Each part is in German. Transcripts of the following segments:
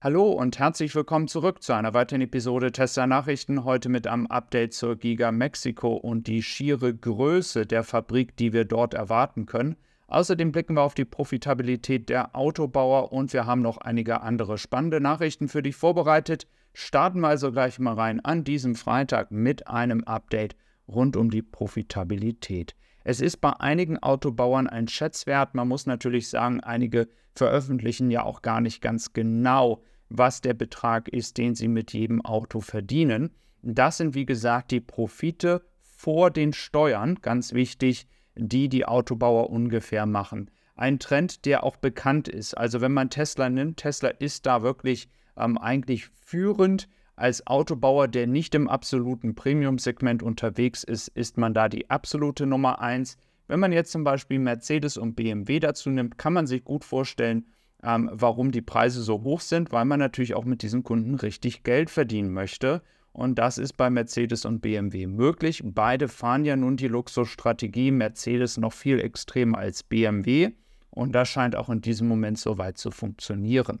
Hallo und herzlich willkommen zurück zu einer weiteren Episode Tesla Nachrichten. Heute mit einem Update zur Giga Mexiko und die schiere Größe der Fabrik, die wir dort erwarten können. Außerdem blicken wir auf die Profitabilität der Autobauer und wir haben noch einige andere spannende Nachrichten für dich vorbereitet. Starten wir also gleich mal rein an diesem Freitag mit einem Update rund um die Profitabilität. Es ist bei einigen Autobauern ein Schätzwert. Man muss natürlich sagen, einige veröffentlichen ja auch gar nicht ganz genau, was der Betrag ist, den sie mit jedem Auto verdienen. Das sind, wie gesagt, die Profite vor den Steuern, ganz wichtig, die die Autobauer ungefähr machen. Ein Trend, der auch bekannt ist. Also wenn man Tesla nimmt, Tesla ist da wirklich ähm, eigentlich führend. Als Autobauer, der nicht im absoluten Premium-Segment unterwegs ist, ist man da die absolute Nummer 1. Wenn man jetzt zum Beispiel Mercedes und BMW dazu nimmt, kann man sich gut vorstellen, ähm, warum die Preise so hoch sind, weil man natürlich auch mit diesen Kunden richtig Geld verdienen möchte. Und das ist bei Mercedes und BMW möglich. Beide fahren ja nun die Luxusstrategie, Mercedes noch viel extremer als BMW. Und das scheint auch in diesem Moment so weit zu funktionieren.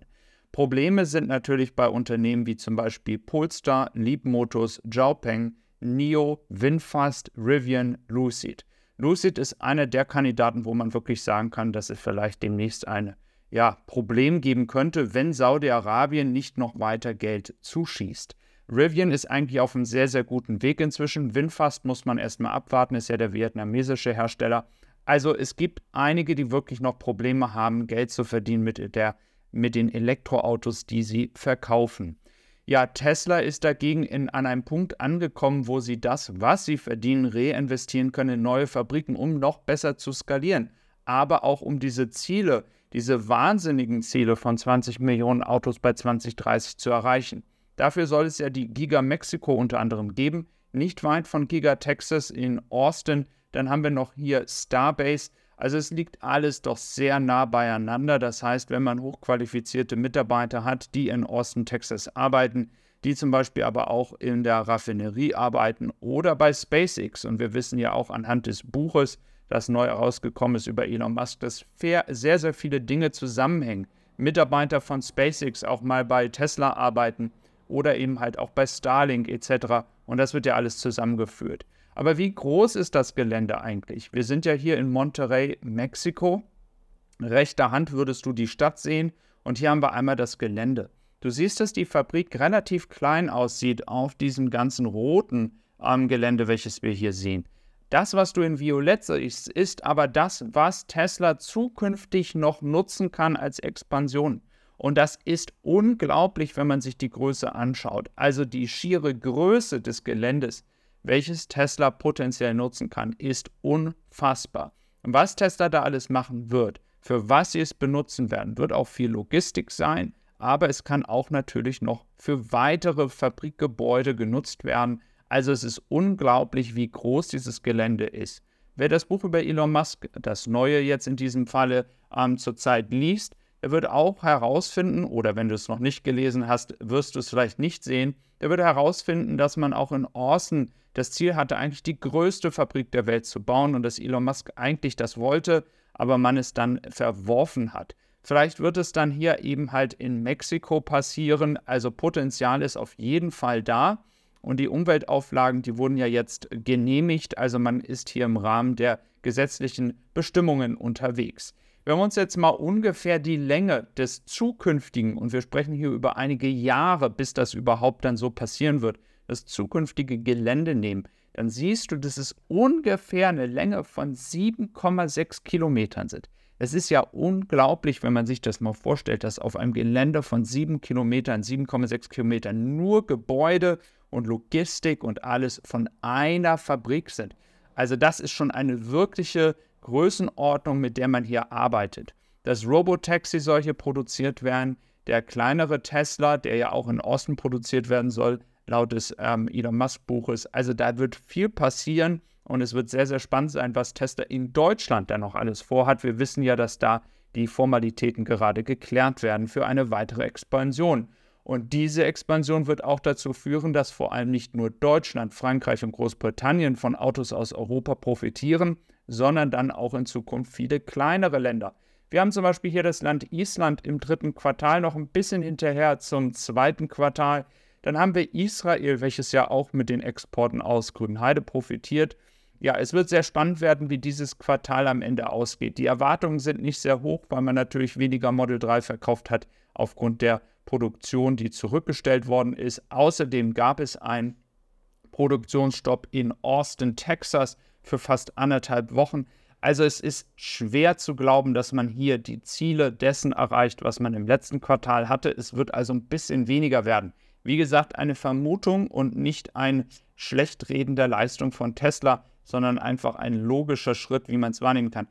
Probleme sind natürlich bei Unternehmen wie zum Beispiel Polestar, Leapmotos, Zhaopeng, NIO, Winfast, Rivian, Lucid. Lucid ist einer der Kandidaten, wo man wirklich sagen kann, dass es vielleicht demnächst eine ja, Problem geben könnte, wenn Saudi-Arabien nicht noch weiter Geld zuschießt. Rivian ist eigentlich auf einem sehr, sehr guten Weg inzwischen. Winfast muss man erstmal abwarten, ist ja der vietnamesische Hersteller. Also es gibt einige, die wirklich noch Probleme haben, Geld zu verdienen mit, der, mit den Elektroautos, die sie verkaufen. Ja, Tesla ist dagegen in, an einem Punkt angekommen, wo sie das, was sie verdienen, reinvestieren können in neue Fabriken, um noch besser zu skalieren. Aber auch um diese Ziele, diese wahnsinnigen Ziele von 20 Millionen Autos bei 2030 zu erreichen. Dafür soll es ja die Giga Mexiko unter anderem geben, nicht weit von Giga Texas in Austin. Dann haben wir noch hier Starbase. Also es liegt alles doch sehr nah beieinander. Das heißt, wenn man hochqualifizierte Mitarbeiter hat, die in Austin, Texas arbeiten, die zum Beispiel aber auch in der Raffinerie arbeiten oder bei SpaceX. Und wir wissen ja auch anhand des Buches, das neu herausgekommen ist über Elon Musk, dass sehr, sehr viele Dinge zusammenhängen. Mitarbeiter von SpaceX auch mal bei Tesla arbeiten oder eben halt auch bei Starlink etc. Und das wird ja alles zusammengeführt. Aber wie groß ist das Gelände eigentlich? Wir sind ja hier in Monterrey, Mexiko. Rechter Hand würdest du die Stadt sehen und hier haben wir einmal das Gelände. Du siehst, dass die Fabrik relativ klein aussieht auf diesem ganzen roten ähm, Gelände, welches wir hier sehen. Das, was du in Violett siehst, ist aber das, was Tesla zukünftig noch nutzen kann als Expansion. Und das ist unglaublich, wenn man sich die Größe anschaut. Also die schiere Größe des Geländes, welches Tesla potenziell nutzen kann, ist unfassbar. Was Tesla da alles machen wird, für was sie es benutzen werden, wird auch viel Logistik sein, aber es kann auch natürlich noch für weitere Fabrikgebäude genutzt werden, also es ist unglaublich, wie groß dieses Gelände ist. Wer das Buch über Elon Musk, das neue jetzt in diesem Falle, ähm, zurzeit liest, er wird auch herausfinden, oder wenn du es noch nicht gelesen hast, wirst du es vielleicht nicht sehen, er wird herausfinden, dass man auch in Austin das Ziel hatte, eigentlich die größte Fabrik der Welt zu bauen und dass Elon Musk eigentlich das wollte, aber man es dann verworfen hat. Vielleicht wird es dann hier eben halt in Mexiko passieren, also Potenzial ist auf jeden Fall da. Und die Umweltauflagen, die wurden ja jetzt genehmigt. Also man ist hier im Rahmen der gesetzlichen Bestimmungen unterwegs. Wenn wir uns jetzt mal ungefähr die Länge des zukünftigen, und wir sprechen hier über einige Jahre, bis das überhaupt dann so passieren wird, das zukünftige Gelände nehmen, dann siehst du, dass es ungefähr eine Länge von 7,6 Kilometern sind. Es ist ja unglaublich, wenn man sich das mal vorstellt, dass auf einem Gelände von 7 Kilometern, 7,6 Kilometern nur Gebäude und Logistik und alles von einer Fabrik sind. Also das ist schon eine wirkliche Größenordnung, mit der man hier arbeitet. Dass Robotaxi solche produziert werden, der kleinere Tesla, der ja auch in Osten produziert werden soll, laut des ähm, Elon Musk Buches. Also da wird viel passieren und es wird sehr, sehr spannend sein, was Tesla in Deutschland dann noch alles vorhat. Wir wissen ja, dass da die Formalitäten gerade geklärt werden für eine weitere Expansion. Und diese Expansion wird auch dazu führen, dass vor allem nicht nur Deutschland, Frankreich und Großbritannien von Autos aus Europa profitieren, sondern dann auch in Zukunft viele kleinere Länder. Wir haben zum Beispiel hier das Land Island im dritten Quartal noch ein bisschen hinterher zum zweiten Quartal. Dann haben wir Israel, welches ja auch mit den Exporten aus Grünheide profitiert. Ja, es wird sehr spannend werden, wie dieses Quartal am Ende ausgeht. Die Erwartungen sind nicht sehr hoch, weil man natürlich weniger Model 3 verkauft hat aufgrund der Produktion, die zurückgestellt worden ist. Außerdem gab es einen Produktionsstopp in Austin, Texas für fast anderthalb Wochen. Also es ist schwer zu glauben, dass man hier die Ziele dessen erreicht, was man im letzten Quartal hatte. Es wird also ein bisschen weniger werden. Wie gesagt, eine Vermutung und nicht ein Schlechtreden der Leistung von Tesla, sondern einfach ein logischer Schritt, wie man es wahrnehmen kann.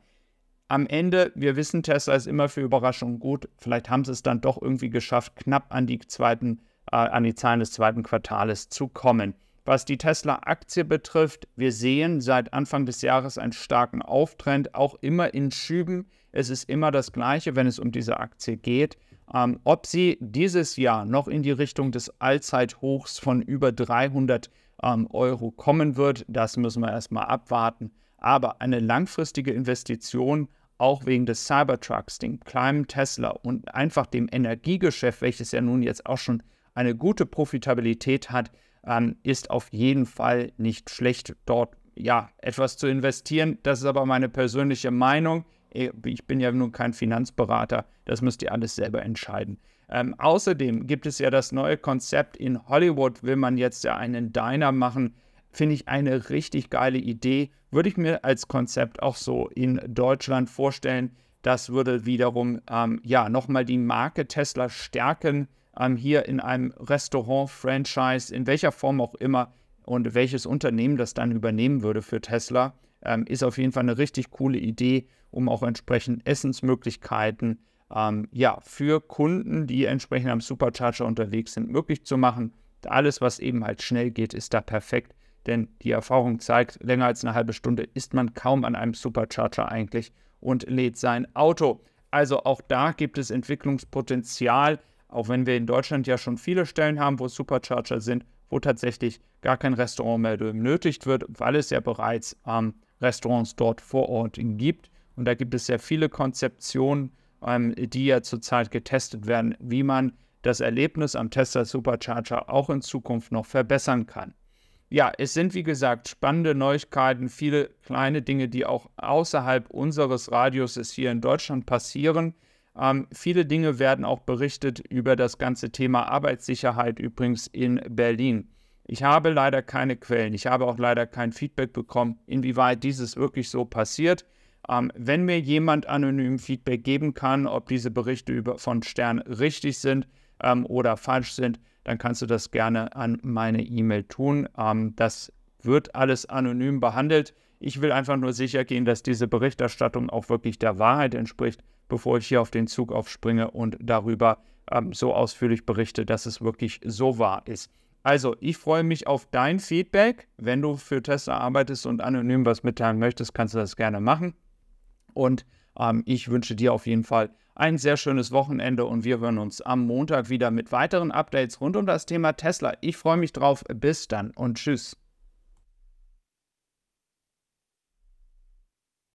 Am Ende, wir wissen, Tesla ist immer für Überraschungen gut. Vielleicht haben sie es dann doch irgendwie geschafft, knapp an die, zweiten, äh, an die Zahlen des zweiten Quartales zu kommen. Was die Tesla-Aktie betrifft, wir sehen seit Anfang des Jahres einen starken Auftrend, auch immer in Schüben. Es ist immer das Gleiche, wenn es um diese Aktie geht. Ähm, ob sie dieses Jahr noch in die Richtung des Allzeithochs von über 300 ähm, Euro kommen wird, das müssen wir erstmal abwarten. Aber eine langfristige Investition, auch wegen des Cybertrucks, dem kleinen Tesla und einfach dem Energiegeschäft, welches ja nun jetzt auch schon eine gute Profitabilität hat, ähm, ist auf jeden Fall nicht schlecht, dort ja etwas zu investieren. Das ist aber meine persönliche Meinung. Äh, ich bin ja nun kein Finanzberater, das müsst ihr alles selber entscheiden. Ähm, außerdem gibt es ja das neue Konzept in Hollywood, will man jetzt ja einen Diner machen. Finde ich eine richtig geile Idee. Würde ich mir als Konzept auch so in Deutschland vorstellen. Das würde wiederum ähm, ja nochmal die Marke Tesla stärken. Ähm, hier in einem Restaurant-Franchise, in welcher Form auch immer und welches Unternehmen das dann übernehmen würde für Tesla, ähm, ist auf jeden Fall eine richtig coole Idee um auch entsprechend Essensmöglichkeiten ähm, ja, für Kunden, die entsprechend am Supercharger unterwegs sind, möglich zu machen. Alles, was eben halt schnell geht, ist da perfekt, denn die Erfahrung zeigt, länger als eine halbe Stunde ist man kaum an einem Supercharger eigentlich und lädt sein Auto. Also auch da gibt es Entwicklungspotenzial, auch wenn wir in Deutschland ja schon viele Stellen haben, wo Supercharger sind, wo tatsächlich gar kein Restaurant mehr benötigt wird, weil es ja bereits ähm, Restaurants dort vor Ort gibt. Und da gibt es sehr viele Konzeptionen, ähm, die ja zurzeit getestet werden, wie man das Erlebnis am Tesla Supercharger auch in Zukunft noch verbessern kann. Ja, es sind wie gesagt spannende Neuigkeiten, viele kleine Dinge, die auch außerhalb unseres Radiuses hier in Deutschland passieren. Ähm, viele Dinge werden auch berichtet über das ganze Thema Arbeitssicherheit übrigens in Berlin. Ich habe leider keine Quellen, ich habe auch leider kein Feedback bekommen, inwieweit dieses wirklich so passiert. Ähm, wenn mir jemand anonym Feedback geben kann, ob diese Berichte über, von Stern richtig sind ähm, oder falsch sind, dann kannst du das gerne an meine E-Mail tun. Ähm, das wird alles anonym behandelt. Ich will einfach nur sicher gehen, dass diese Berichterstattung auch wirklich der Wahrheit entspricht, bevor ich hier auf den Zug aufspringe und darüber ähm, so ausführlich berichte, dass es wirklich so wahr ist. Also, ich freue mich auf dein Feedback. Wenn du für Tesla arbeitest und anonym was mitteilen möchtest, kannst du das gerne machen. Und ähm, ich wünsche dir auf jeden Fall ein sehr schönes Wochenende und wir hören uns am Montag wieder mit weiteren Updates rund um das Thema Tesla. Ich freue mich drauf. Bis dann und tschüss.